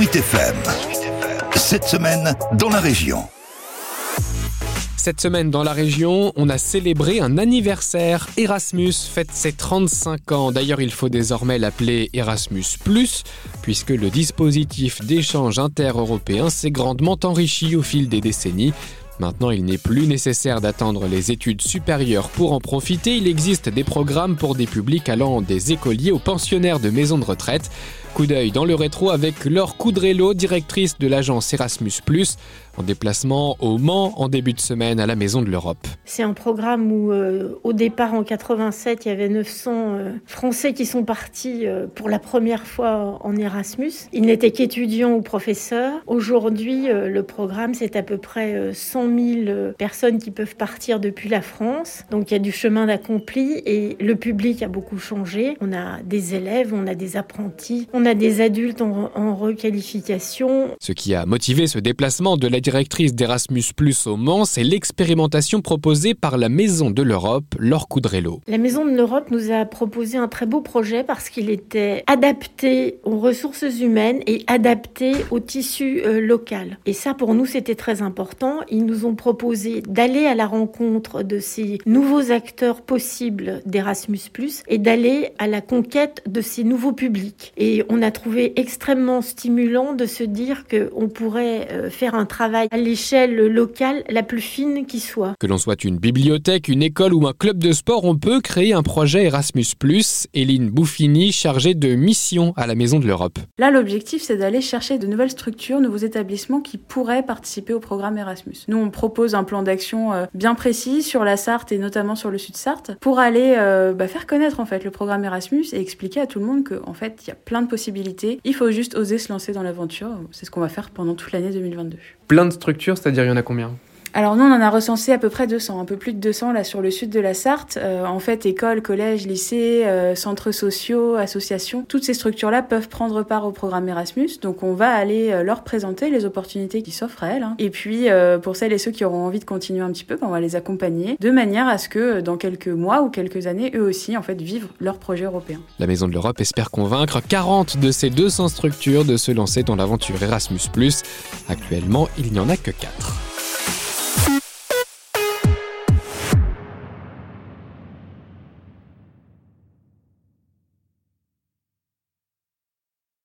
Sweet FM. Cette semaine, dans la région. Cette semaine dans la région, on a célébré un anniversaire. Erasmus fête ses 35 ans. D'ailleurs, il faut désormais l'appeler Erasmus ⁇ puisque le dispositif d'échange inter-européen s'est grandement enrichi au fil des décennies. Maintenant, il n'est plus nécessaire d'attendre les études supérieures pour en profiter. Il existe des programmes pour des publics allant des écoliers aux pensionnaires de maisons de retraite. Coup d'œil dans le rétro avec Laure Coudrello, directrice de l'agence Erasmus, en déplacement au Mans en début de semaine à la Maison de l'Europe. C'est un programme où, euh, au départ en 87, il y avait 900 euh, Français qui sont partis euh, pour la première fois en Erasmus. Ils n'étaient qu'étudiants ou professeurs. Aujourd'hui, le programme, c'est à peu près 100 000 personnes qui peuvent partir depuis la France. Donc il y a du chemin d'accompli et le public a beaucoup changé. On a des élèves, on a des apprentis, on a des adultes en, requalification. Ce qui a motivé ce déplacement de la directrice d'Erasmus Plus au Mans, c'est l'expérimentation proposée par la Maison de l'Europe, Laure Coudrello. La Maison de l'Europe nous a proposé un très beau projet parce qu'il était adapté aux ressources humaines et adapté au tissu euh, local. Et ça, pour nous, c'était très important. Ils nous ont proposé d'aller à la rencontre de ces nouveaux acteurs possibles d'Erasmus et d'aller à la conquête de ces nouveaux publics. Et on a trouvé extrêmement stimulant de se dire qu'on pourrait euh, faire un travail à l'échelle locale la plus fine qui soit. Que l'on soit une bibliothèque, une école ou un club de sport, on peut créer un projet Erasmus+. Eline Bouffini, chargée de mission à la Maison de l'Europe. Là, l'objectif, c'est d'aller chercher de nouvelles structures, nouveaux établissements qui pourraient participer au programme Erasmus. Nous, on propose un plan d'action euh, bien précis sur la Sarthe et notamment sur le sud Sarthe pour aller euh, bah, faire connaître en fait le programme Erasmus et expliquer à tout le monde qu'en en fait, il y a plein de possibilités. Il faut juste oser se lancer dans l'aventure. C'est ce qu'on va faire pendant toute l'année 2022. Plein de structures, c'est-à-dire il y en a combien? Alors nous, on en a recensé à peu près 200, un peu plus de 200 là sur le sud de la Sarthe. Euh, en fait, écoles, collèges, lycées, euh, centres sociaux, associations, toutes ces structures-là peuvent prendre part au programme Erasmus. Donc on va aller euh, leur présenter les opportunités qui s'offrent à elles. Hein. Et puis pour celles et ceux qui auront envie de continuer un petit peu, ben, on va les accompagner de manière à ce que dans quelques mois ou quelques années, eux aussi, en fait, vivent leur projet européen. La Maison de l'Europe espère convaincre 40 de ces 200 structures de se lancer dans l'aventure Erasmus+. Actuellement, il n'y en a que 4.